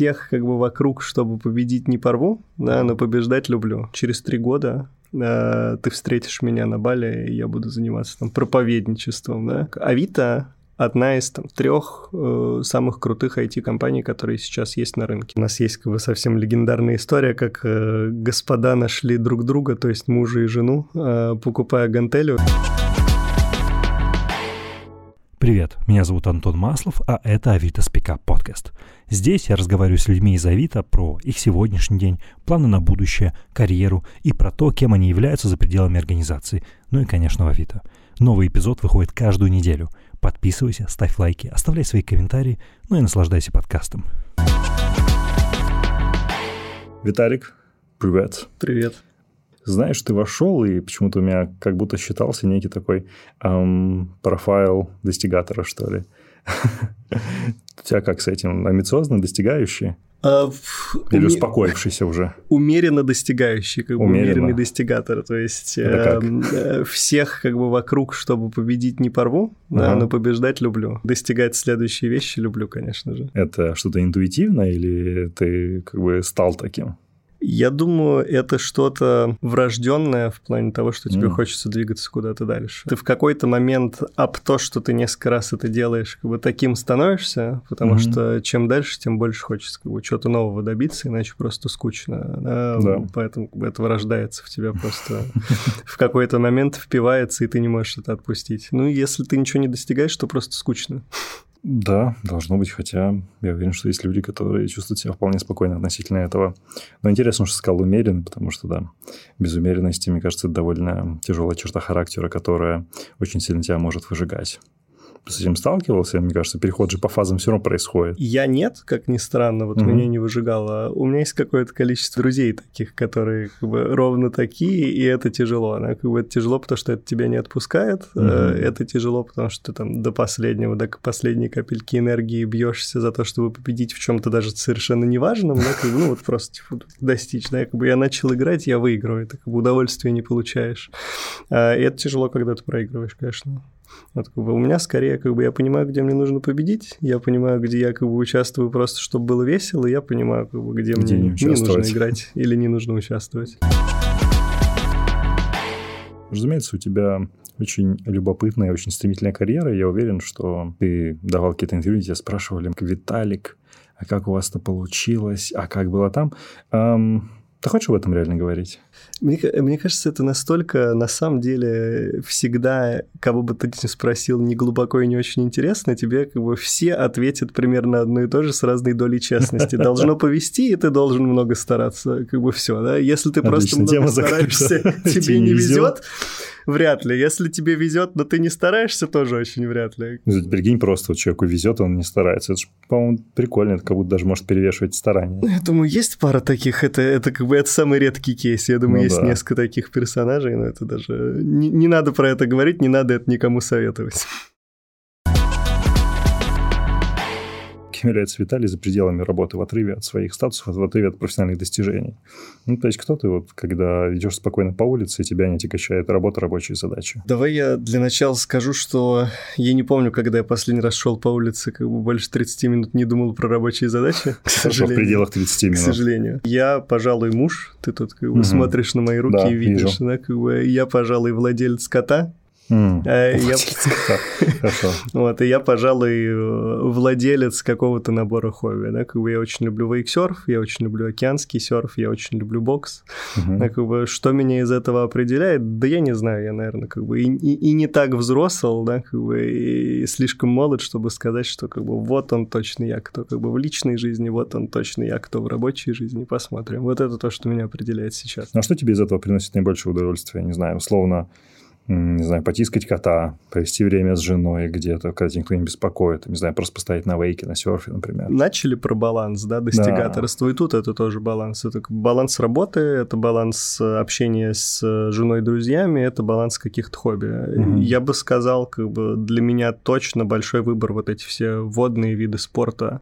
всех как бы вокруг, чтобы победить не порву, да, но побеждать люблю. Через три года э, ты встретишь меня на Бали, и я буду заниматься там проповедничеством, да. Авито одна из там, трех э, самых крутых IT-компаний, которые сейчас есть на рынке. У нас есть как бы совсем легендарная история, как э, господа нашли друг друга, то есть мужа и жену, э, покупая гантелю. Привет, меня зовут Антон Маслов, а это Авито Спика подкаст. Здесь я разговариваю с людьми из Авито про их сегодняшний день, планы на будущее, карьеру и про то, кем они являются за пределами организации, ну и, конечно, в Авито. Новый эпизод выходит каждую неделю. Подписывайся, ставь лайки, оставляй свои комментарии, ну и наслаждайся подкастом. Виталик, привет. Привет. Знаешь, ты вошел, и почему-то у меня как будто считался некий такой эм, профайл достигатора, что ли. У тебя как с этим? Амбициозно достигающий? А, Или уме... успокоившийся уже? Умеренно достигающий, как бы Умеренно. умеренный достигатор. То есть э, э, всех как бы вокруг, чтобы победить, не порву, ага. да, но побеждать люблю. Достигать следующие вещи люблю, конечно же. Это что-то интуитивное или ты как бы стал таким? Я думаю, это что-то врожденное в плане того, что тебе mm. хочется двигаться куда-то дальше. Ты в какой-то момент об то, что ты несколько раз это делаешь, как бы таким становишься, потому mm-hmm. что чем дальше, тем больше хочется как бы чего-то нового добиться, иначе просто скучно. Да? Да. Поэтому как бы, это вырождается в тебя просто в какой-то момент впивается, и ты не можешь это отпустить. Ну, если ты ничего не достигаешь, то просто скучно. Да, должно быть, хотя я уверен, что есть люди, которые чувствуют себя вполне спокойно относительно этого. Но интересно, что сказал умеренно, потому что, да, без умеренности, мне кажется, это довольно тяжелая черта характера, которая очень сильно тебя может выжигать с этим сталкивался? Мне кажется, переход же по фазам все равно происходит. Я нет, как ни странно, вот угу. меня не выжигало. У меня есть какое-то количество друзей таких, которые как бы ровно такие, и это тяжело. Она как бы это тяжело, потому что это тебя не отпускает. Угу. Это тяжело, потому что ты там до последнего, до последней капельки энергии бьешься за то, чтобы победить в чем-то даже совершенно неважном, да, как бы, ну вот просто типа, достичь, да, как бы я начал играть, я выиграю, это как бы удовольствия не получаешь. А, и это тяжело, когда ты проигрываешь, конечно. Как бы, у меня скорее, как бы, я понимаю, где мне нужно победить, я понимаю, где я, как бы, участвую просто, чтобы было весело, и я понимаю, как бы, где, где мне не, не нужно играть или не нужно участвовать. Разумеется, у тебя очень любопытная, очень стремительная карьера. Я уверен, что ты давал какие-то интервью, тебя спрашивали, Виталик, а как у вас это получилось, а как было там? Эм, ты хочешь об этом реально говорить? Мне, мне кажется, это настолько, на самом деле, всегда, кого бы ты ни спросил, не глубоко и не очень интересно, тебе как бы все ответят примерно одно и то же с разной долей честности. Должно повести, и ты должен много стараться, как бы все, да? Если ты просто много стараешься, тебе не везет, вряд ли. Если тебе везет, но ты не стараешься, тоже очень вряд ли. Ну, прикинь, просто вот человеку везет, он не старается. Это же, по-моему, прикольно, это как будто даже может перевешивать старания. Я думаю, есть пара таких, это, это как бы это самый редкий кейс. Я думаю, ну, есть да. несколько таких персонажей, но это даже... Не, не надо про это говорить, не надо это никому советовать. Кем является Виталий за пределами работы, в отрыве от своих статусов, в отрыве от профессиональных достижений. Ну, то есть, кто ты, вот, когда идешь спокойно по улице, и тебя не отягощает работа, рабочие задачи? Давай я для начала скажу, что я не помню, когда я последний раз шел по улице, как бы больше 30 минут не думал про рабочие задачи. К сожалению. в пределах 30 минут. К сожалению. Я, пожалуй, муж. Ты тут как бы угу. смотришь на мои руки да, и видишь, вижу. да, как бы я, пожалуй, владелец кота, вот, и я, пожалуй, владелец какого-то набора хобби, да, как бы я очень люблю вейксерф, я очень люблю океанский серф, я очень люблю бокс, как бы что меня из этого определяет, да я не знаю, я, наверное, как бы и, не так взрослый, да, как бы и слишком молод, чтобы сказать, что как бы вот он точно я кто, как бы в личной жизни, вот он точно я кто в рабочей жизни, посмотрим. Вот это то, что меня определяет сейчас. А что тебе из этого приносит наибольшее удовольствие? Не знаю, условно, не знаю, потискать кота, провести время с женой где-то, когда тебя никто не беспокоит, не знаю, просто поставить на вейке, на серфе, например. Начали про баланс, да, достигаторство, да. и тут это тоже баланс. Это баланс работы, это баланс общения с женой, друзьями, это баланс каких-то хобби. Угу. Я бы сказал, как бы для меня точно большой выбор вот эти все водные виды спорта,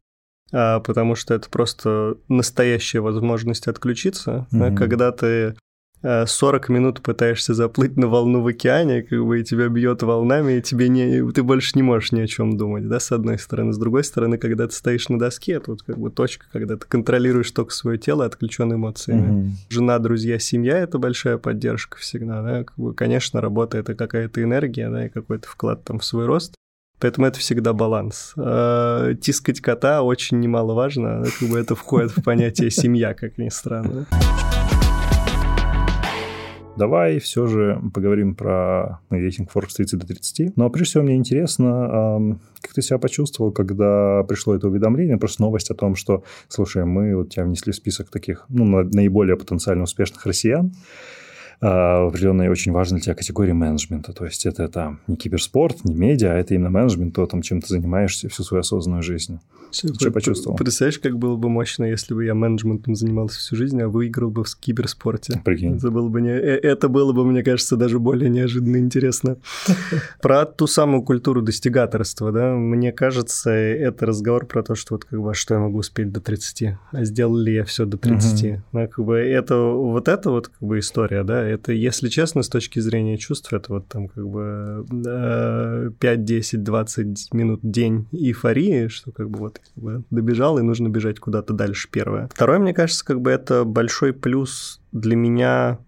а, потому что это просто настоящая возможность отключиться, угу. когда ты 40 минут пытаешься заплыть на волну в океане, как бы и тебя бьет волнами, и тебе не, ты больше не можешь ни о чем думать, да, с одной стороны. С другой стороны, когда ты стоишь на доске, это вот как бы точка, когда ты контролируешь только свое тело, отключен эмоциями. Угу. Жена, друзья, семья — это большая поддержка всегда, да, как бы, конечно, работа — это какая-то энергия, да, и какой-то вклад там в свой рост, Поэтому это всегда баланс. А, тискать кота очень немаловажно, как бы это входит в понятие семья, как ни странно. Давай все же поговорим про рейтинг Forbes 30 до 30. Но прежде всего мне интересно, как ты себя почувствовал, когда пришло это уведомление, просто новость о том, что, слушай, мы вот тебя внесли в список таких, ну, наиболее потенциально успешных россиян а, определенной очень важной для тебя категории менеджмента. То есть это, это не киберспорт, не медиа, а это именно менеджмент, то, там, чем ты занимаешься всю свою осознанную жизнь. Что, что почувствовал? Представляешь, как было бы мощно, если бы я менеджментом занимался всю жизнь, а выиграл бы в киберспорте. Прикинь. Это было бы, не... Э, это было бы мне кажется, даже более неожиданно интересно. Про ту самую культуру достигаторства, да, мне кажется, это разговор про то, что вот как бы, а что я могу успеть до 30, а сделал ли я все до 30. Да, как бы это, вот это вот как бы история, да, это, если честно, с точки зрения чувств, это вот там как бы 5, 10, 20 минут день эйфории, что как бы вот как бы добежал, и нужно бежать куда-то дальше первое. Второе, мне кажется, как бы это большой плюс для меня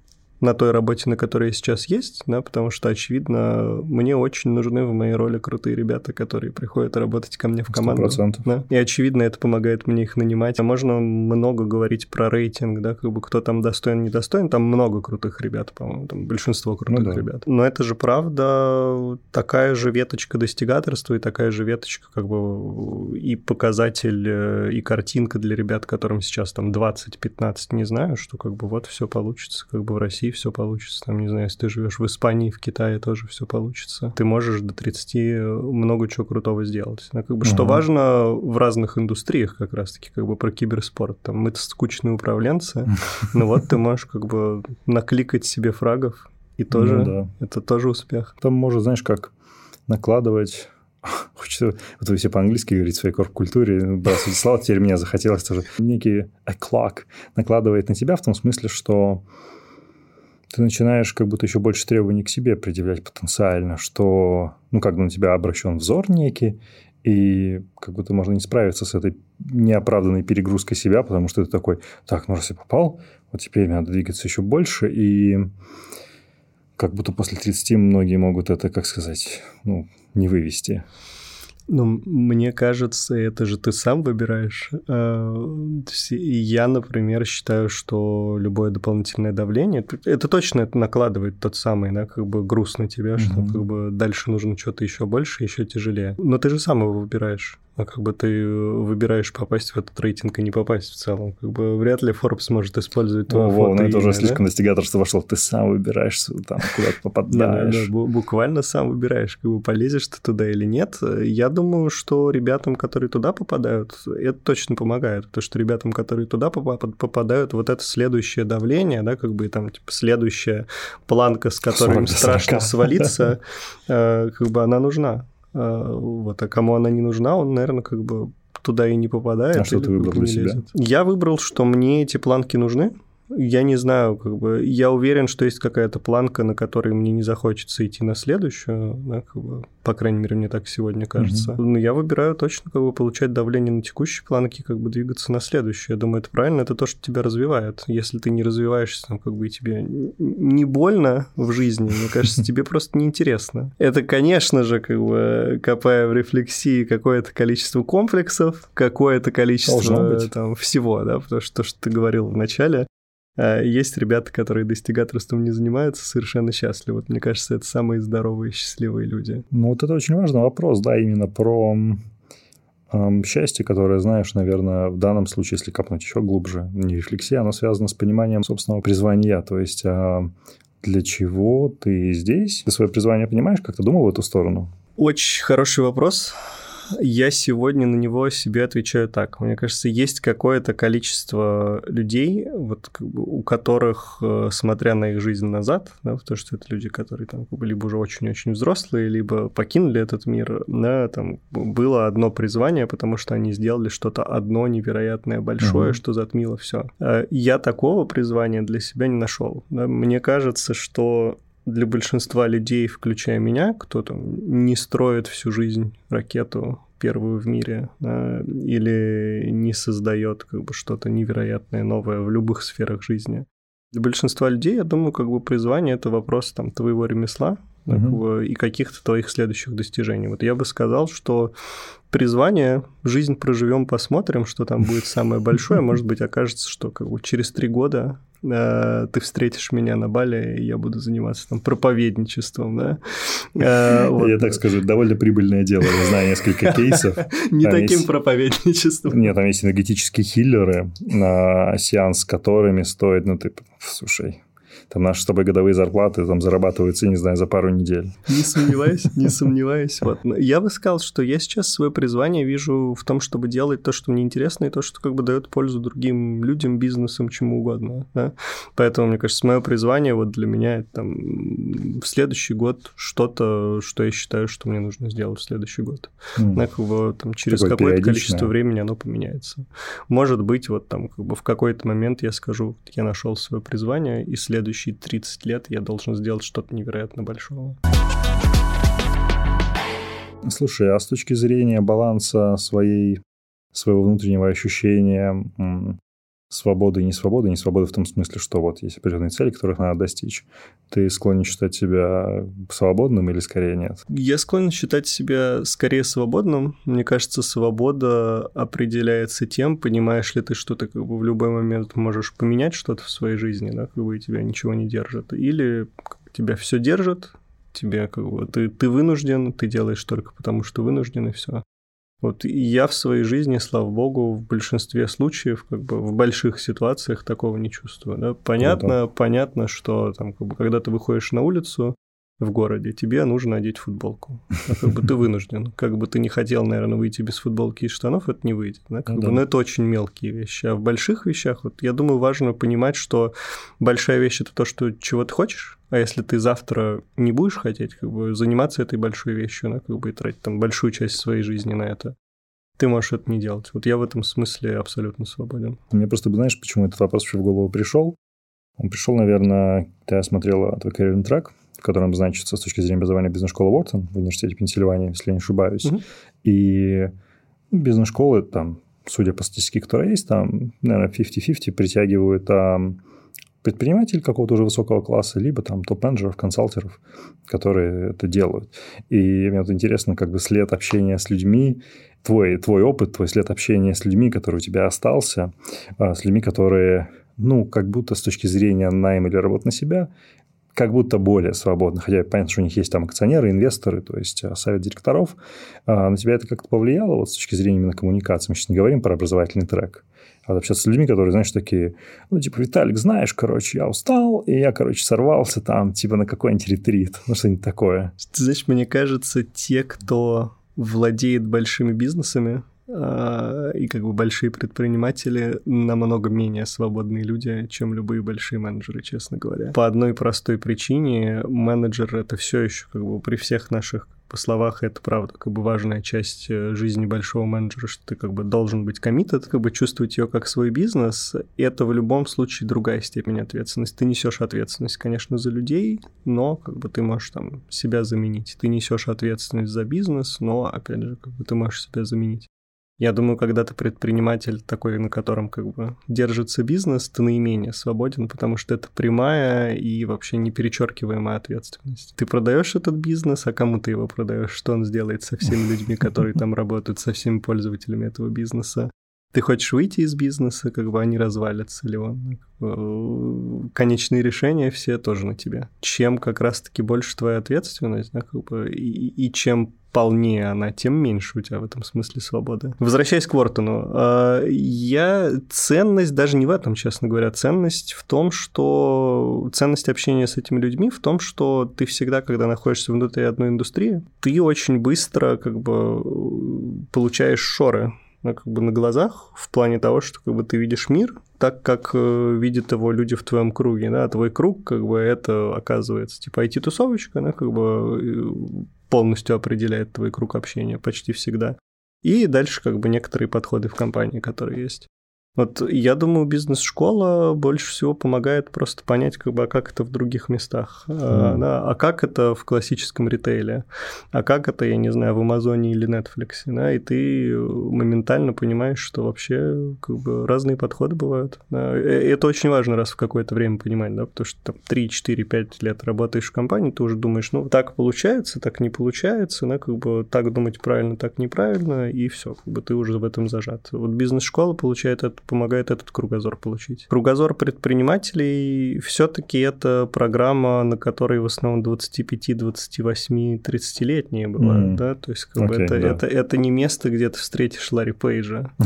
на той работе, на которой я сейчас есть, да, потому что, очевидно, мне очень нужны в моей роли крутые ребята, которые приходят работать ко мне в команду. 100%. Да, и, очевидно, это помогает мне их нанимать. Можно много говорить про рейтинг, да, как бы кто там достоин, недостоин, там много крутых ребят, по-моему, там большинство крутых ну, да. ребят. Но это же правда такая же веточка достигаторства и такая же веточка как бы и показатель, э, и картинка для ребят, которым сейчас там 20-15, не знаю, что как бы вот все получится как бы в России все получится. Там, не знаю, если ты живешь в Испании, в Китае, тоже все получится. Ты можешь до 30 много чего крутого сделать. Но как бы. Что важно в разных индустриях как раз-таки, как бы про киберспорт. Там мы-то скучные управленцы, но вот ты можешь как бы накликать себе фрагов, и тоже ну, да. это тоже успех. Там можно, знаешь, как накладывать Хочется, вот вы все по-английски говорить в своей корп-культуре, бросить слова, теперь мне захотелось тоже. Некий clock накладывает на тебя в том смысле, что ты начинаешь как будто еще больше требований к себе предъявлять потенциально, что, ну, как бы на тебя обращен взор некий, и как будто можно не справиться с этой неоправданной перегрузкой себя, потому что ты такой, так, ну раз я попал, вот теперь мне надо двигаться еще больше, и как будто после 30 многие могут это, как сказать, ну, не вывести. Ну, мне кажется, это же ты сам выбираешь. А, я, например, считаю, что любое дополнительное давление, это точно это накладывает тот самый, да, как бы груз на тебя, mm-hmm. что как бы дальше нужно что-то еще больше, еще тяжелее. Но ты же сам его выбираешь а как бы ты выбираешь попасть в этот рейтинг и не попасть в целом. Как бы вряд ли Forbes может использовать твое О, фото. Ну это уже слишком достигаторство вошло. Ты сам выбираешь, там, куда ты попадаешь. Да, да, буквально сам выбираешь, как бы полезешь ты туда или нет. Я думаю, что ребятам, которые туда попадают, это точно помогает. Потому что ребятам, которые туда попадают, вот это следующее давление, да, как бы там, типа, следующая планка, с которой им страшно свалиться, э, как бы она нужна. А, вот, а кому она не нужна, он, наверное, как бы туда и не попадает. А что ты выбрал для себя? Я выбрал, что мне эти планки нужны, я не знаю, как бы, я уверен, что есть какая-то планка, на которой мне не захочется идти на следующую, да, как бы, по крайней мере, мне так сегодня кажется. Mm-hmm. Но я выбираю точно, как бы, получать давление на текущей планке, как бы, двигаться на следующую. Я думаю, это правильно, это то, что тебя развивает. Если ты не развиваешься, там, как бы, и тебе не больно в жизни, мне кажется, тебе просто неинтересно. Это, конечно же, как бы, копая в рефлексии какое-то количество комплексов, какое-то количество там всего, да, потому что то, что ты говорил в начале, есть ребята, которые достигаторством не занимаются, совершенно счастливы. Вот, мне кажется, это самые здоровые, счастливые люди. Ну, вот это очень важный вопрос, да, именно про эм, счастье, которое, знаешь, наверное, в данном случае, если копнуть еще глубже, не рефлексия, оно связано с пониманием собственного призвания. То есть, э, для чего ты здесь? Ты свое призвание понимаешь? Как ты думал в эту сторону? Очень хороший вопрос. Я сегодня на него себе отвечаю так. Мне кажется, есть какое-то количество людей, вот, у которых, э, смотря на их жизнь назад, да, потому что это люди, которые там либо уже очень-очень взрослые, либо покинули этот мир, да, там было одно призвание, потому что они сделали что-то одно невероятное большое, угу. что затмило все. Э, я такого призвания для себя не нашел. Да. Мне кажется, что для большинства людей, включая меня, кто там не строит всю жизнь ракету первую в мире, да, или не создает как бы что-то невероятное новое в любых сферах жизни. Для большинства людей, я думаю, как бы призвание это вопрос там твоего ремесла угу. и каких-то твоих следующих достижений. Вот я бы сказал, что призвание, жизнь проживем, посмотрим, что там будет самое большое. Может быть, окажется, что как бы через три года э, ты встретишь меня на Бали, и я буду заниматься там проповедничеством, да. Э, вот. Я так скажу, довольно прибыльное дело. Я знаю несколько кейсов. Не таким есть... проповедничеством. Нет, там есть энергетические хиллеры, на сеанс с которыми стоит, ну ты, слушай, там наши с тобой годовые зарплаты там зарабатываются, не знаю, за пару недель. Не сомневаюсь, не сомневаюсь. Вот. Я бы сказал, что я сейчас свое призвание вижу в том, чтобы делать то, что мне интересно, и то, что как бы дает пользу другим людям, бизнесам, чему угодно. Да? Поэтому, мне кажется, мое призвание вот для меня это там в следующий год что-то, что я считаю, что мне нужно сделать в следующий год. Mm. Да, как бы, там, через какое-то количество времени оно поменяется. Может быть, вот там как бы в какой-то момент я скажу, я нашел свое призвание, и следующий следующие 30 лет я должен сделать что-то невероятно большого. Слушай, а с точки зрения баланса своей, своего внутреннего ощущения, свободы и не свободы, не свободы в том смысле, что вот есть определенные цели, которых надо достичь. Ты склонен считать себя свободным или скорее нет? Я склонен считать себя скорее свободным. Мне кажется, свобода определяется тем, понимаешь ли ты, что ты как бы в любой момент можешь поменять что-то в своей жизни, да, как бы и тебя ничего не держит. Или тебя все держит, тебе как бы ты, ты вынужден, ты делаешь только потому, что вынужден, и все. Вот я в своей жизни, слава богу, в большинстве случаев, как бы в больших ситуациях такого не чувствую. Да? Понятно, ну, понятно, что там, как бы, когда ты выходишь на улицу в городе, тебе нужно одеть футболку. А как бы ты вынужден. Как бы ты не хотел, наверное, выйти без футболки и штанов, это не выйдет. Да? Как ну, бы, да. Но это очень мелкие вещи. А в больших вещах, вот я думаю, важно понимать, что большая вещь это то, что чего ты хочешь, а если ты завтра не будешь хотеть как бы, заниматься этой большой вещью, ну, как бы и тратить там большую часть своей жизни на это, ты можешь это не делать. Вот я в этом смысле абсолютно свободен. Мне просто, знаешь, почему этот вопрос вообще в голову пришел? Он пришел, наверное, когда я смотрел твой карьерный трек, в котором значится с точки зрения образования бизнес-школа Уортон в университете Пенсильвании, если я не ошибаюсь. Угу. И бизнес-школы там, судя по статистике, которая есть, там, наверное, 50-50 притягивают там, предприниматель какого-то уже высокого класса, либо там топ-менеджеров, консалтеров, которые это делают. И мне вот интересно, как бы след общения с людьми, твой, твой опыт, твой след общения с людьми, который у тебя остался, а, с людьми, которые, ну, как будто с точки зрения найма или работы на себя, как будто более свободны. Хотя понятно, что у них есть там акционеры, инвесторы, то есть а, совет директоров. А на тебя это как-то повлияло вот с точки зрения именно коммуникации? Мы сейчас не говорим про образовательный трек а общаться с людьми, которые, знаешь, такие, ну, типа, Виталик, знаешь, короче, я устал, и я, короче, сорвался там, типа, на какой-нибудь ретрит, ну, что-нибудь такое. Ты знаешь, мне кажется, те, кто владеет большими бизнесами, и как бы большие предприниматели намного менее свободные люди, чем любые большие менеджеры, честно говоря. По одной простой причине менеджер это все еще как бы при всех наших по словах это правда как бы важная часть э, жизни большого менеджера, что ты как бы должен быть коммитед, как бы чувствовать ее как свой бизнес. Это в любом случае другая степень ответственности. Ты несешь ответственность, конечно, за людей, но как бы ты можешь там себя заменить. Ты несешь ответственность за бизнес, но опять же как бы ты можешь себя заменить. Я думаю, когда ты предприниматель такой, на котором как бы держится бизнес, ты наименее свободен, потому что это прямая и вообще неперечеркиваемая ответственность. Ты продаешь этот бизнес, а кому ты его продаешь? Что он сделает со всеми людьми, которые там работают, со всеми пользователями этого бизнеса? Ты хочешь выйти из бизнеса, как бы они развалятся, или он... Э, конечные решения все тоже на тебе. Чем как раз-таки больше твоя ответственность, да, как бы, и, и чем полнее она, тем меньше у тебя в этом смысле свободы. Возвращаясь к Вортону, а, я ценность даже не в этом, честно говоря, ценность в том, что ценность общения с этими людьми в том, что ты всегда, когда находишься внутри одной индустрии, ты очень быстро как бы получаешь шоры ну, как бы на глазах в плане того, что как бы ты видишь мир так, как э, видят его люди в твоем круге, да, твой круг, как бы это оказывается, типа IT-тусовочка, она как бы э, полностью определяет твой круг общения почти всегда. И дальше как бы некоторые подходы в компании, которые есть. Вот я думаю, бизнес-школа больше всего помогает просто понять, как бы, а как это в других местах, mm. а, да, а как это в классическом ритейле, а как это, я не знаю, в Амазоне или Netflix, да, и ты моментально понимаешь, что вообще как бы разные подходы бывают. Да. И это очень важно раз в какое-то время понимать, да, потому что там 3, 4, 5 лет работаешь в компании, ты уже думаешь, ну, так получается, так не получается, да, как бы так думать правильно, так неправильно, и все, как бы ты уже в этом зажат. Вот бизнес-школа получает это помогает этот кругозор получить. Кругозор предпринимателей все-таки это программа, на которой в основном 25, 28, 30-летние бывают, mm. да, то есть как okay, бы это, да. это, это не место, где ты встретишь Ларри Пейджа.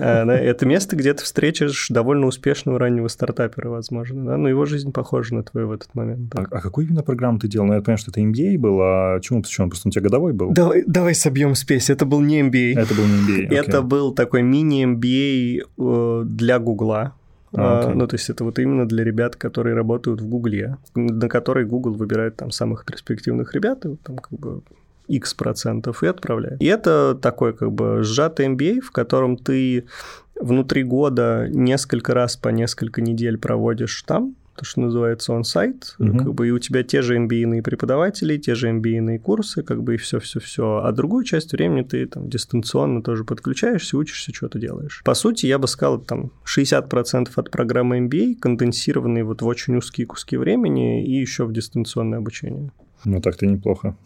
А, это место, где ты встретишь довольно успешного раннего стартапера, возможно, да, но его жизнь похожа на твою в этот момент. А, а какую именно программу ты делал? Ну, я понимаю, что это MBA был, а чему посвящен? Просто у тебя годовой был? Давай, давай собьем спесь. Это был не MBA. Это был не MBA. Это был такой мини-MBA Э, для Гугла. Okay. А, ну, то есть это вот именно для ребят, которые работают в Гугле, на который Google выбирает там самых перспективных ребят, и вот там как бы X процентов и отправляет. И это такой как бы сжатый MBA, в котором ты внутри года несколько раз по несколько недель проводишь там, то, что называется он-сайт, угу. как бы и у тебя те же MBA преподаватели, те же MBA курсы, как бы и все-все-все. А другую часть времени ты там дистанционно тоже подключаешься, учишься, что-то делаешь. По сути, я бы сказал, там 60% от программы MBA конденсированные вот в очень узкие куски времени и еще в дистанционное обучение. Ну, так-то неплохо.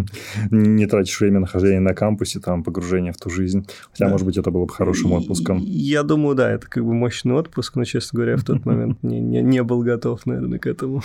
Не тратишь время нахождения на кампусе, там, погружение в ту жизнь. Хотя, да. может быть, это было бы хорошим отпуском. Я думаю, да, это как бы мощный отпуск, но, честно говоря, в тот момент не, не, не был готов, наверное, к этому.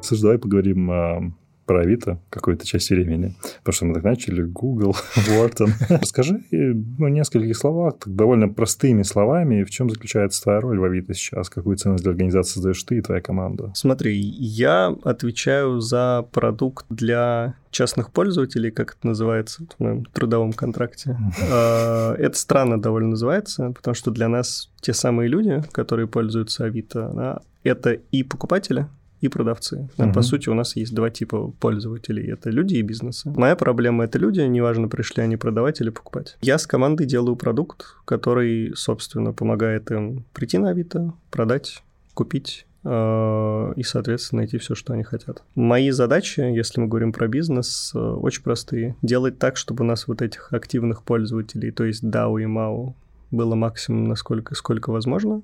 Слушай, давай поговорим о про Авито какую-то часть времени. Потому что мы так начали, Google, Wharton. Расскажи ну, нескольких словах, так, довольно простыми словами, в чем заключается твоя роль в Авито сейчас? Какую ценность для организации создаешь ты и твоя команда? Смотри, я отвечаю за продукт для частных пользователей, как это называется в моем трудовом контракте. А, это странно довольно называется, потому что для нас те самые люди, которые пользуются Авито, это и покупатели, и продавцы. Угу. По сути, у нас есть два типа пользователей. Это люди и бизнесы. Моя проблема — это люди, неважно, пришли они продавать или покупать. Я с командой делаю продукт, который, собственно, помогает им прийти на Авито, продать, купить э, и, соответственно, найти все, что они хотят. Мои задачи, если мы говорим про бизнес, э, очень простые. Делать так, чтобы у нас вот этих активных пользователей, то есть DAO и MAO, было максимум, насколько сколько возможно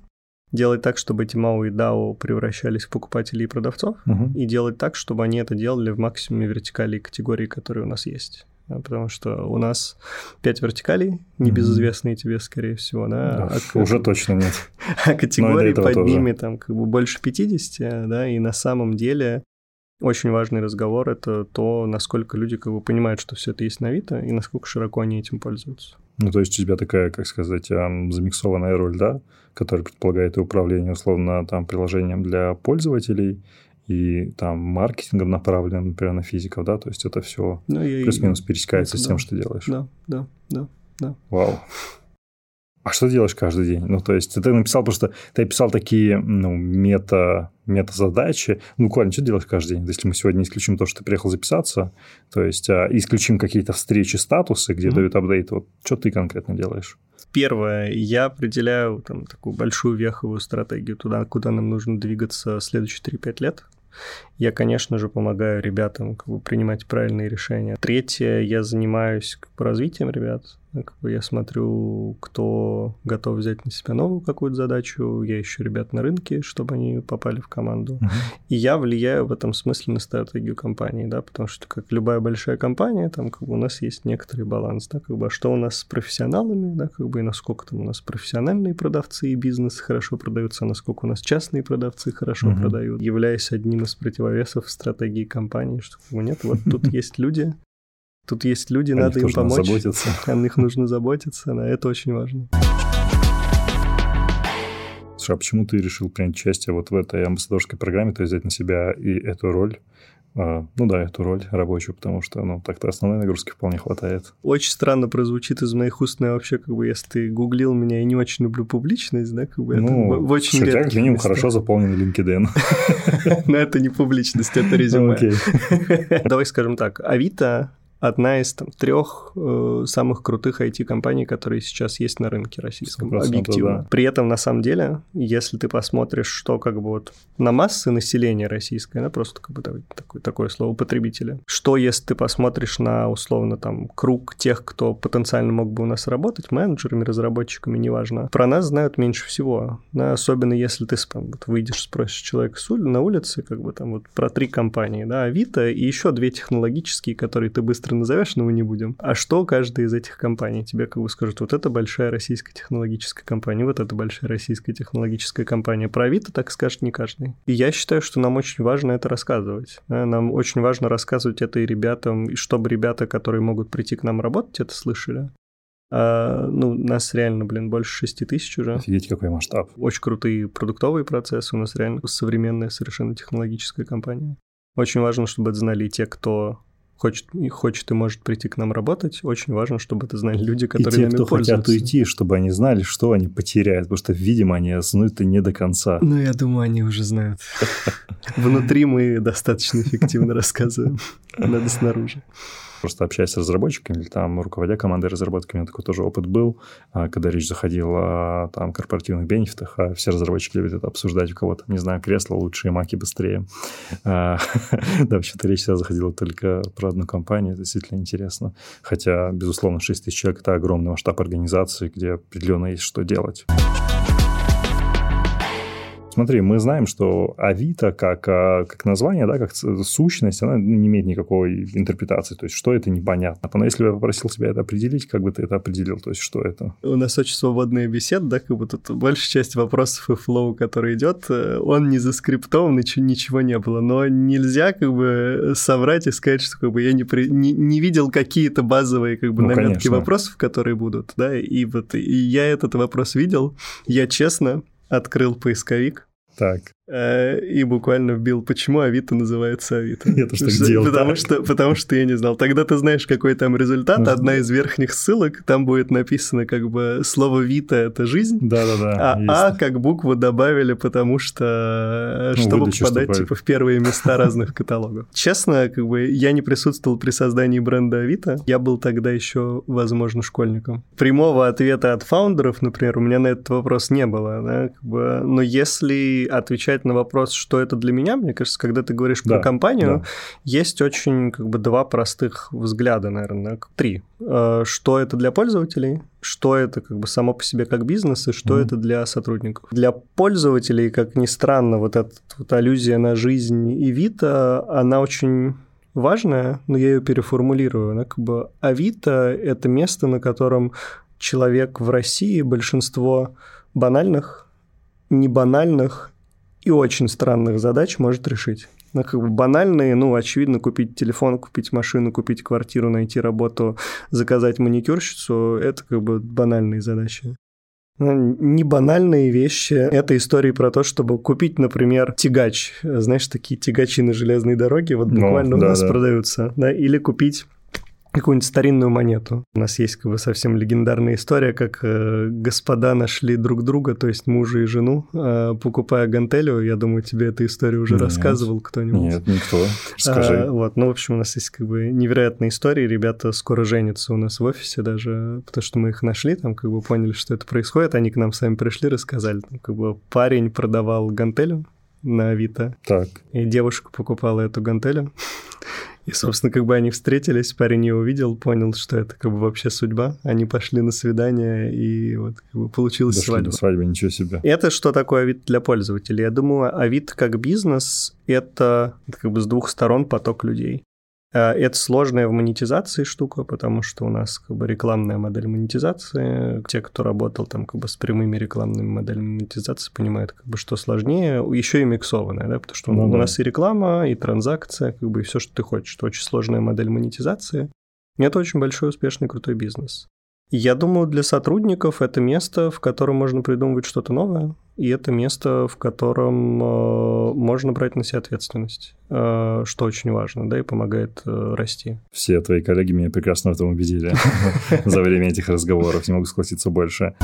делать так, чтобы эти MAO и DAO превращались в покупателей и продавцов, угу. и делать так, чтобы они это делали в максимуме вертикалей категории, которые у нас есть. Потому что у нас пять вертикалей, небезызвестные тебе, скорее всего, да. да а, уже точно нет. А категории под тоже. ними там как бы больше 50, да, и на самом деле очень важный разговор — это то, насколько люди как бы понимают, что все это есть на Авито, и насколько широко они этим пользуются. Ну, то есть у тебя такая, как сказать, замиксованная роль, да, которая предполагает и управление, условно, там, приложением для пользователей, и там маркетингом направленным, например, на физиков, да, то есть это все ну, плюс-минус пересекается это, с тем, да. что делаешь. Да, да, да, да. Вау. А что делаешь каждый день? Ну, то есть, ты написал просто, ты описал такие, ну, мета, мета-задачи. Ну, буквально, что делаешь каждый день? Если мы сегодня исключим то, что ты приехал записаться, то есть, а, исключим какие-то встречи, статусы, где mm-hmm. дают апдейт, вот что ты конкретно делаешь? Первое, я определяю там такую большую веховую стратегию туда, куда нам нужно двигаться следующие 3-5 лет. Я, конечно же, помогаю ребятам как бы, принимать правильные решения. Третье, я занимаюсь как бы, развитием ребят. Как бы я смотрю, кто готов взять на себя новую какую-то задачу, я ищу ребят на рынке, чтобы они попали в команду. Uh-huh. И я влияю в этом смысле на стратегию компании, да, потому что как любая большая компания, там как бы у нас есть некоторый баланс, да, как бы, а что у нас с профессионалами, да, как бы и насколько там у нас профессиональные продавцы и бизнес хорошо продаются, а насколько у нас частные продавцы хорошо uh-huh. продают, являясь одним из противовесов стратегии компании, что как бы, нет, вот тут есть люди, Тут есть люди, о надо им помочь. Заботиться. О них нужно заботиться, да, это очень важно. Слушай, а почему ты решил принять участие вот в этой амбассадорской программе, то есть взять на себя и эту роль? А, ну да, эту роль рабочую, потому что, ну, так-то основной нагрузки вполне хватает. Очень странно прозвучит из моих уст, но вообще, как бы, если ты гуглил меня и не очень люблю публичность, да, как бы, ну, это в очень слушай, как минимум хорошо заполнен LinkedIn. Но это не публичность, это резюме. Давай скажем так, Авито одна из там, трех э, самых крутых IT-компаний, которые сейчас есть на рынке российском, объективно. Да. При этом, на самом деле, если ты посмотришь, что как бы вот на массы населения российское, да, просто как бы такое, такое слово потребителя, что если ты посмотришь на, условно, там, круг тех, кто потенциально мог бы у нас работать, менеджерами, разработчиками, неважно, про нас знают меньше всего. Да, особенно если ты вот, выйдешь, спросишь человека на улице, как бы там вот про три компании, да, Авито и еще две технологические, которые ты быстро быстро назовешь, но мы не будем. А что каждая из этих компаний тебе как бы скажет, вот это большая российская технологическая компания, вот это большая российская технологическая компания. Про Авито так скажет не каждый. И я считаю, что нам очень важно это рассказывать. Нам очень важно рассказывать это и ребятам, и чтобы ребята, которые могут прийти к нам работать, это слышали. А, ну, нас реально, блин, больше 6 тысяч уже. Офигеть, какой масштаб. Очень крутые продуктовые процессы. У нас реально современная совершенно технологическая компания. Очень важно, чтобы это знали те, кто хочет, и хочет и может прийти к нам работать, очень важно, чтобы это знали люди, которые и те, нами кто пользуются. хотят уйти, чтобы они знали, что они потеряют, потому что, видимо, они осознают это не до конца. Ну, я думаю, они уже знают. Внутри мы достаточно эффективно рассказываем, надо снаружи просто общаясь с разработчиками или там руководя командой разработки, у меня такой тоже опыт был, а, когда речь заходила о там корпоративных бенефитах, а все разработчики любят это обсуждать у кого-то, не знаю, кресло лучшие, маки быстрее. А, да, вообще-то речь всегда заходила только про одну компанию, действительно интересно. Хотя, безусловно, 6 тысяч человек – это огромный масштаб организации, где определенно есть что делать. Смотри, мы знаем, что Авито как, а, как название, да, как сущность, она не имеет никакой интерпретации. То есть, что это, непонятно. Но если бы я попросил тебя это определить, как бы ты это определил? То есть, что это? У нас очень свободная беседа, да, как бы тут большая часть вопросов и флоу, который идет, э, он не заскриптован, ничего, ничего не было. Но нельзя как бы соврать и сказать, что как бы я не, при... не, не видел какие-то базовые как бы ну, наметки конечно. вопросов, которые будут, да, и вот и я этот вопрос видел, я честно открыл поисковик. Так. Э, и буквально вбил, почему Авито называется Авито. Я тоже так делал. Потому что, потому что я не знал. Тогда ты знаешь, какой там результат. Одна из верхних ссылок, там будет написано как бы слово Вита — это жизнь. Да-да-да. А А как букву добавили, потому что... Ну, чтобы попадать типа в первые места разных каталогов. Честно, как бы я не присутствовал при создании бренда Авито. Я был тогда еще, возможно, школьником. Прямого ответа от фаундеров, например, у меня на этот вопрос не было. Да? Как бы, но если отвечать отвечать на вопрос, что это для меня, мне кажется, когда ты говоришь да, про компанию, да. есть очень как бы два простых взгляда, наверное, три. Э, что это для пользователей, что это как бы само по себе как бизнес и что mm это для сотрудников. Для пользователей, как ни странно, вот эта вот аллюзия на жизнь и вид, она очень важная, но я ее переформулирую. Она как бы Авито – это место, на котором человек в России большинство банальных, не банальных и очень странных задач может решить. Ну, как бы банальные, ну, очевидно, купить телефон, купить машину, купить квартиру, найти работу, заказать маникюрщицу – это как бы банальные задачи. Ну, не банальные вещи. Это истории про то, чтобы купить, например, тягач. Знаешь, такие тягачи на железной дороге вот ну, буквально ну, да, у нас да. продаются. Да? Или купить какую-нибудь старинную монету. У нас есть как бы совсем легендарная история, как э, господа нашли друг друга, то есть мужа и жену, э, покупая гантелю. Я думаю, тебе эту историю уже нет, рассказывал кто-нибудь. Нет, никто. Скажи. А, вот, ну, в общем, у нас есть как бы невероятные истории. Ребята скоро женятся у нас в офисе даже, потому что мы их нашли, там как бы поняли, что это происходит. Они к нам сами пришли, рассказали. Там, как бы парень продавал гантелю на Авито. Так. И девушка покупала эту гантелю. И, собственно, как бы они встретились, парень ее увидел, понял, что это как бы вообще судьба. Они пошли на свидание, и вот как бы получилась Дошли свадьба. до свадьбы, ничего себе. Это что такое Авито для пользователей? Я думаю, Авито как бизнес — это как бы с двух сторон поток людей. Э, Это сложная в монетизации штука, потому что у нас как бы рекламная модель монетизации. Те, кто работал там как бы с прямыми рекламными моделями монетизации, понимают, как бы что сложнее. Еще и миксованная, да, потому что Ну у да. нас и реклама, и транзакция, как бы и все, что ты хочешь. Это очень сложная модель монетизации. И это очень большой, успешный, крутой бизнес. Я думаю, для сотрудников это место, в котором можно придумывать что-то новое, и это место, в котором э, можно брать на себя ответственность, э, что очень важно, да, и помогает э, расти. Все твои коллеги меня прекрасно в этом убедили за время этих разговоров. Не могу согласиться больше.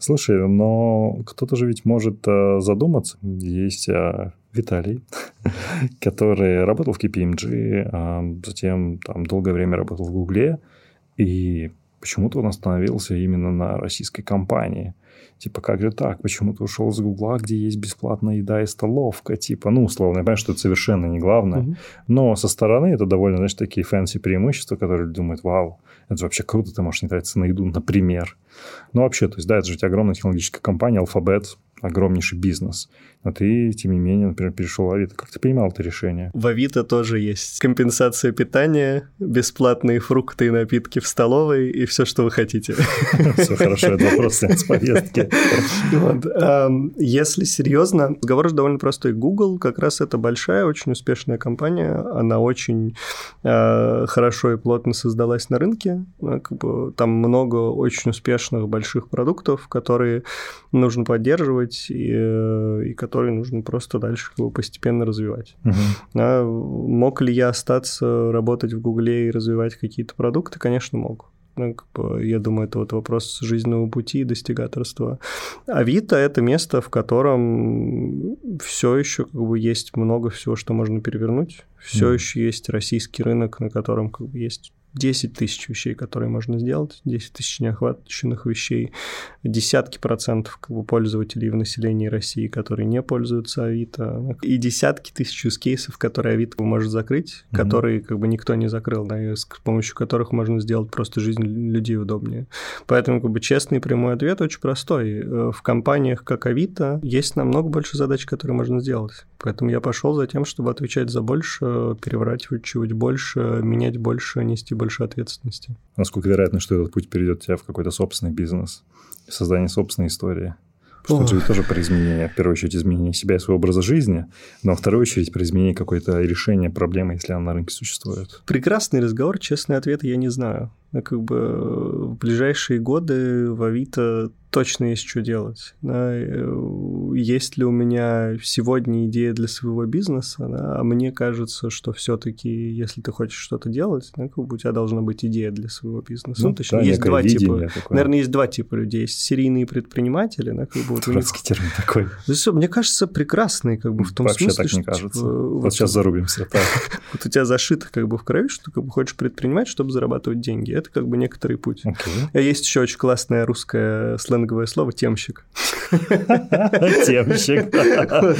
Слушай, но кто-то же ведь может э, задуматься. Есть э, Виталий, который работал в KPMG, а затем там долгое время работал в Гугле, и почему-то он остановился именно на российской компании. Типа, как же так? Почему ты ушел из Гугла, где есть бесплатная еда и столовка? Типа, ну, условно, я понимаю, что это совершенно не главное. Мгм. Но со стороны это довольно, знаешь, такие fancy преимущества, которые думают, вау, это же вообще круто, ты можешь не тратиться на еду, например. Ну, вообще, то есть, да, это же ведь огромная технологическая компания, Alphabet, огромнейший бизнес. Но ты, тем не менее, например, перешел в Авито. Как ты принимал это решение? В Авито тоже есть компенсация питания, бесплатные фрукты и напитки в столовой и все, что вы хотите. Все хорошо, это вопрос с повестки. Если серьезно, разговор же довольно простой. Google как раз это большая, очень успешная компания. Она очень э, хорошо и плотно создалась на рынке. Там много очень успешных больших продуктов, которые нужно поддерживать и, э, и которые нужно просто дальше бы постепенно развивать. Мгм. А мог ли я остаться работать в Гугле и развивать какие-то продукты? Конечно, мог. Ну, как бы, я думаю, это вот вопрос жизненного пути и достигаторства. Авито – это место, в котором все еще как бы есть много всего, что можно перевернуть. Все Мгм. еще есть российский рынок, на котором как бы есть 10 тысяч вещей, которые можно сделать, 10 тысяч неохваченных вещей, десятки процентов как бы, пользователей в населении России, которые не пользуются Авито, и десятки тысяч кейсов, которые Авито может закрыть, Мгм. которые как бы никто не закрыл, да, и с помощью которых можно сделать просто жизнь людей удобнее. Поэтому как бы честный прямой ответ очень простой. Э, В компаниях, как Авито, есть намного больше задач, которые можно сделать. Поэтому я пошел за тем, чтобы отвечать за больше, переворачивать чуть больше, менять больше, нести больше ответственности. Насколько вероятно, что этот путь приведет тебя в какой-то собственный бизнес, создание собственной истории? Потому что это же тоже про изменение, в первую очередь, изменение себя и своего образа жизни, но во вторую очередь про изменение какой-то решения проблемы, если она на рынке существует. Прекрасный разговор, честный ответ я не знаю. Но как бы в ближайшие годы в Авито точно есть что делать. Да, э, есть ли у меня сегодня идея для своего бизнеса? Да? А мне кажется, что все-таки, если ты хочешь что-то делать, да, как бы у тебя должна быть идея для своего бизнеса. Ну, точнее, да, есть два типа. такое. Наверное, есть два типа людей. Есть серийные предприниматели, да, как бы вот у них- Дурацкий термин такой. Да всё, мне кажется, прекрасный, как бы в том Вообще смысле, так не что, кажется. типа, Вот сейчас зарубимся. Вот у тебя зашито как бы в крови, что ты как бы хочешь предпринимать, чтобы зарабатывать деньги. Это как бы некоторый путь. Есть еще очень классное русское сленговое слово «темщик». Темщик. Э,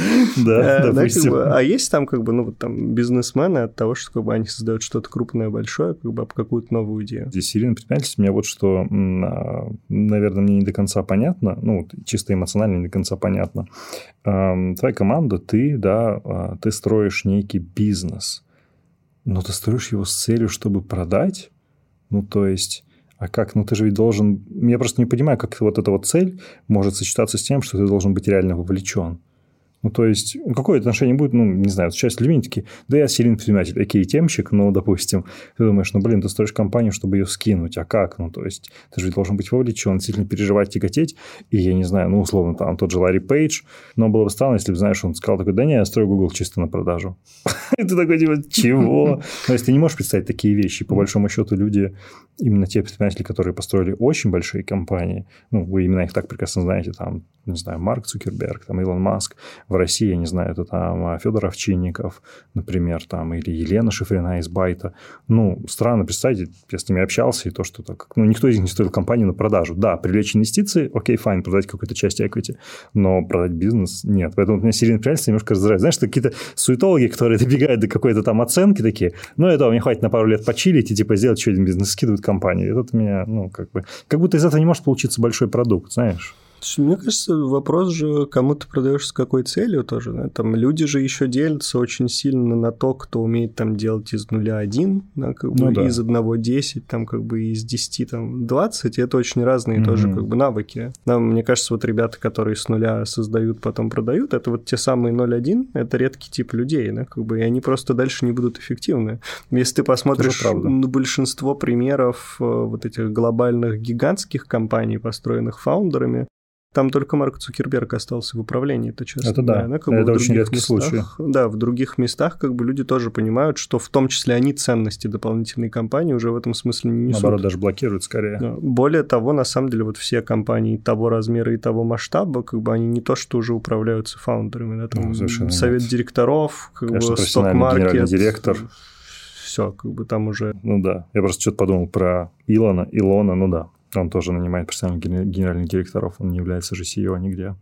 Да, как допустим. А есть там как бы, ну, вот там бизнесмены от того, что как бы они создают что-то крупное, большое, как бы об какую-то новую идею. Здесь серийное предпринимательство, мне вот что, а, наверное, мне не до конца понятно, ну, чисто эмоционально не до конца понятно. Ам, Твоя команда, ты, да, а, ты строишь некий бизнес, но ты строишь его с целью, чтобы продать? Ну, то есть... А как? Ну, ты же ведь должен... Я просто не понимаю, как вот эта вот цель может сочетаться с тем, что ты должен быть реально вовлечен. Ну, то есть, ну, какое отношение будет, ну, не знаю, часть людей такие, да я серийный предприниматель, окей, темщик, ну, допустим, ты думаешь, ну, блин, ты строишь компанию, чтобы ее скинуть, а как? Ну, то есть, ты же должен быть вовлечен, действительно переживать, тяготеть, и я не знаю, ну, условно, там, тот же Ларри Пейдж, но было бы странно, если бы, знаешь, он сказал такой, да не, я строю Google чисто на продажу. И ты такой, типа, чего? То есть, ты не можешь представить такие вещи. По большому счету, люди, именно те предприниматели, которые построили очень большие компании, ну, вы именно их так прекрасно знаете, там, не знаю, Марк Цукерберг, там, Илон Маск, в России, я не знаю, это там Федор Овчинников, например, там, или Елена Шифрина из Bite. Ну, странно, представьте, я с ними общался, и то, что так, ну, никто из них не строил компанию на продажу. Да, привлечь инвестиции, окей, fine, продать какую-то часть equity, но продать бизнес нет. Поэтому у меня серийное предпринимательство немножко раздражает. Знаешь, какие-то суетологи, которые добегают до какой-то там оценки такие, ну, это мне хватит на пару лет почилить и, типа, сделать один бизнес, скидывают компанию. Это меня, ну, как бы, как будто из этого не может получиться большой продукт, знаешь. Мне кажется, вопрос же, кому ты продаешь с какой целью тоже. Там люди же еще делятся очень сильно на то, кто умеет там делать из нуля один, да, как бы ну, да. из одного десять, там как бы из десяти там двадцать. Это очень разные mm-hmm. тоже как бы навыки. Да, мне кажется, вот ребята, которые с нуля создают, потом продают, это вот те самые 0.1, это редкий тип людей, да, как бы, и они просто дальше не будут эффективны. Если ты посмотришь на большинство примеров э, вот этих глобальных гигантских компаний, построенных фаундерами, там только Марк Цукерберг остался в управлении, это честно. Это да, да как это очень редкий местах, случай. Да, в других местах как бы люди тоже понимают, что в том числе они ценности дополнительной компании уже в этом смысле не несут. Наоборот, даже блокируют скорее. Да. Более того, на самом деле вот все компании того размера и того масштаба, как бы они не то, что уже управляются фаундерами, да, там ну, совет нет. директоров, как Конечно, бы сток-маркет. директор все, как бы там уже... Ну да, я просто что-то подумал про Илона, Илона, ну да, он тоже нанимает постоянно генеральных директоров, он не является же CEO нигде.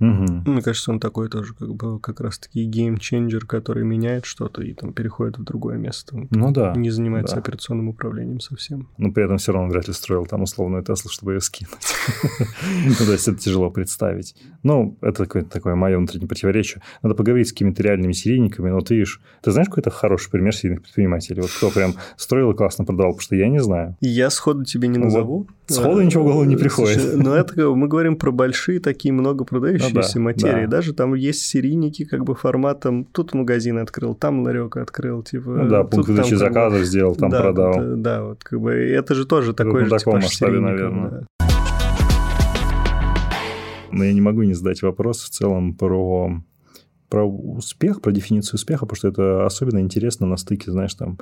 Угу. Мне кажется, он такой тоже как бы как раз-таки геймченджер, который меняет что-то и там переходит в другое место. Ну да. Не занимается да. операционным управлением совсем. Но при этом все равно вряд ли строил там условную Теслу, чтобы ее скинуть. Ну, то есть это тяжело представить. Ну, это такое мое внутреннее противоречие. Надо поговорить с какими-то реальными серийниками, но ты видишь... Ты знаешь какой-то хороший пример серийных предпринимателей? Вот кто прям строил и классно продавал? Потому что я не знаю. Я сходу тебе не назову. Сходу ничего в голову не приходит. Слушай, но это мы говорим про большие такие много продающиеся ну, да, материи. Да. Даже там есть серийники как бы форматом тут магазин открыл, там ларек открыл, типа. Ну да, пункт выдачи заказов бы, сделал, там да, продал. Да, да, вот как бы это же тоже такой ну, же таком масштабе, наверное. Да. Но я не могу не задать вопрос в целом про про успех, про дефиницию успеха, потому что это особенно интересно на стыке, знаешь, там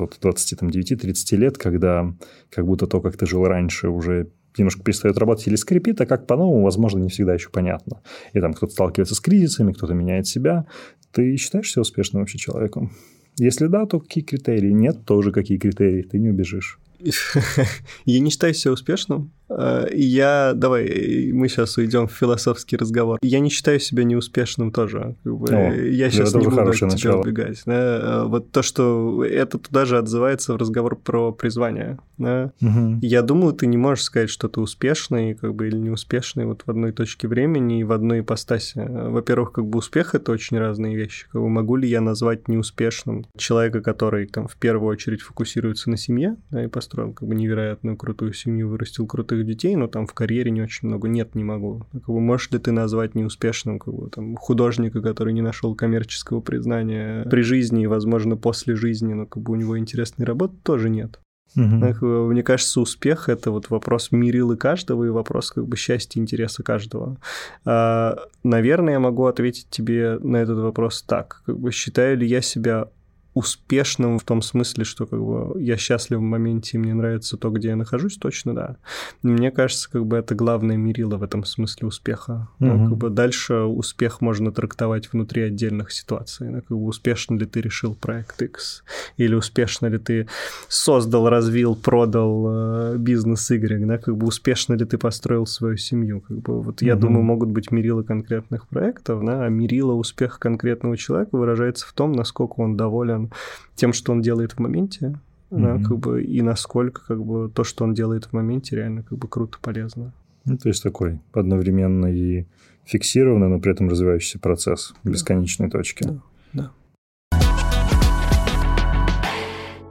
вот 29-30 лет, когда как будто то, как ты жил раньше, уже немножко перестает работать или скрипит, а как по-новому, возможно, не всегда еще понятно. И там кто-то сталкивается с кризисами, кто-то меняет себя. Ты считаешь себя успешным вообще человеком? Если да, то какие критерии? Нет, тоже какие критерии? Ты не убежишь. Я не считаю себя успешным. Э, я, давай, мы сейчас уйдем в философский разговор. Я не считаю себя неуспешным тоже. Как бы, О, я сейчас не буду от тебя начало. убегать. Да? Э, вот то, что это туда же отзывается в разговор про призвание. Да? Угу. Я думаю, ты не можешь сказать, что ты успешный как бы, или неуспешный вот в одной точке времени и в одной ипостаси. Во-первых, как бы успех — это очень разные вещи. Как бы, могу ли я назвать неуспешным человека, который там в первую очередь фокусируется на семье да, и построил как бы невероятную крутую семью, вырастил крутых своих детей, но там в карьере не очень много. Нет, не могу. Как бы, можешь ли ты назвать неуспешным как бы, там, художника, который не нашел коммерческого признания при жизни и, возможно, после жизни, но как бы у него интересной работы тоже нет. Угу. Мне кажется, успех это вот вопрос мерилы каждого и вопрос как бы счастья, интереса каждого. А, наверное, я могу ответить тебе на этот вопрос так: как бы считаю ли я себя успешным в том смысле, что как бы я счастлив в моменте, и мне нравится то, где я нахожусь, точно да. Мне кажется, как бы это главное мерило в этом смысле успеха. Угу. Ну, как бы дальше успех можно трактовать внутри отдельных ситуаций. Ну, как бы успешно ли ты решил проект X, или успешно ли ты создал, развил, продал э, бизнес Y, да, как бы успешно ли ты построил свою семью. Как бы вот я угу. думаю, могут быть мерилы конкретных проектов, да, а мерило успеха конкретного человека выражается в том, насколько он доволен доволен тем, что он делает в моменте, mm-hmm. как бы, и насколько как бы то, что он делает в моменте, реально как бы круто, полезно. Ну, то есть такой одновременно и фиксированный, но при этом развивающийся процесс да. бесконечной точки. Да, да.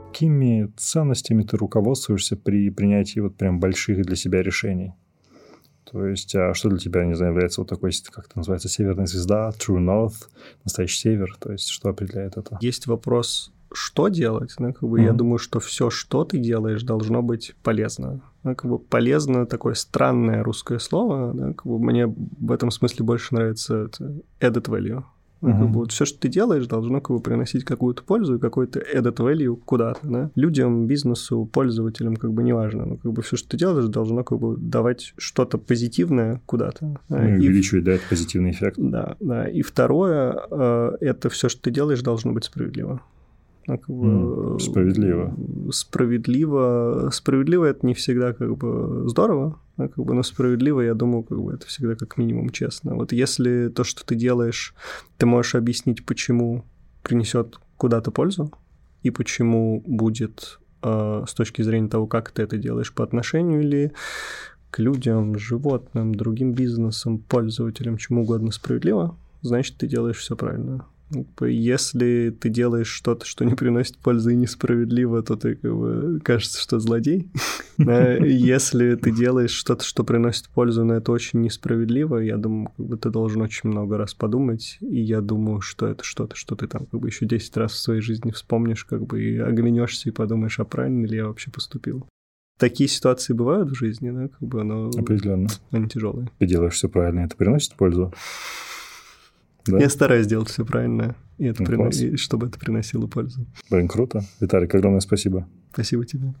Какими ценностями ты руководствуешься при принятии вот прям больших для себя решений? То есть, а что для тебя, не знаю, является вот такой, как это называется, северная звезда, True North, настоящий север? То есть, что определяет это? Есть вопрос, что делать? Ну, как бы mm-hmm. я думаю, что все, что ты делаешь, должно быть полезно. Ну, как бы полезно такое странное русское слово. Да, как бы мне в этом смысле больше нравится added value. Ну, как бы вот все, что ты делаешь, должно как бы приносить какую-то пользу и какой-то added value куда-то, да. Людям, бизнесу, пользователям как бы неважно, но как бы все, что ты делаешь, должно как бы давать что-то позитивное куда-то. Да? Ну, и увеличивать, да, этот позитивный эффект. Да, да. И второе, э, это все, что ты делаешь, должно быть справедливо. Ну, как бы, справедливо. Справедливо. Справедливо это не всегда как бы здорово, как бы, но справедливо, я думаю, как бы это всегда как минимум честно. Вот если то, что ты делаешь, ты можешь объяснить, почему принесет куда-то пользу и почему будет э, с точки зрения того, как ты это делаешь по отношению или к людям, животным, другим бизнесам, пользователям, чему угодно справедливо, значит, ты делаешь все правильно. Если ты делаешь что-то, что не приносит пользы и несправедливо, то ты как бы кажется, что злодей. Если ты делаешь что-то, что приносит пользу, но это очень несправедливо, я думаю, как бы ты должен очень много раз подумать, и я думаю, что это что-то, что ты там как бы еще 10 раз в своей жизни вспомнишь, как бы и оглянешься и подумаешь, а правильно ли я вообще поступил. Такие ситуации бывают в жизни, да, как бы, но... Определенно. Они тяжелые. Ты делаешь все правильно, это приносит пользу? Да? Я стараюсь делать все правильно, и это ну, принос... и чтобы это приносило пользу. Блин, круто. Виталик, огромное спасибо. Спасибо тебе.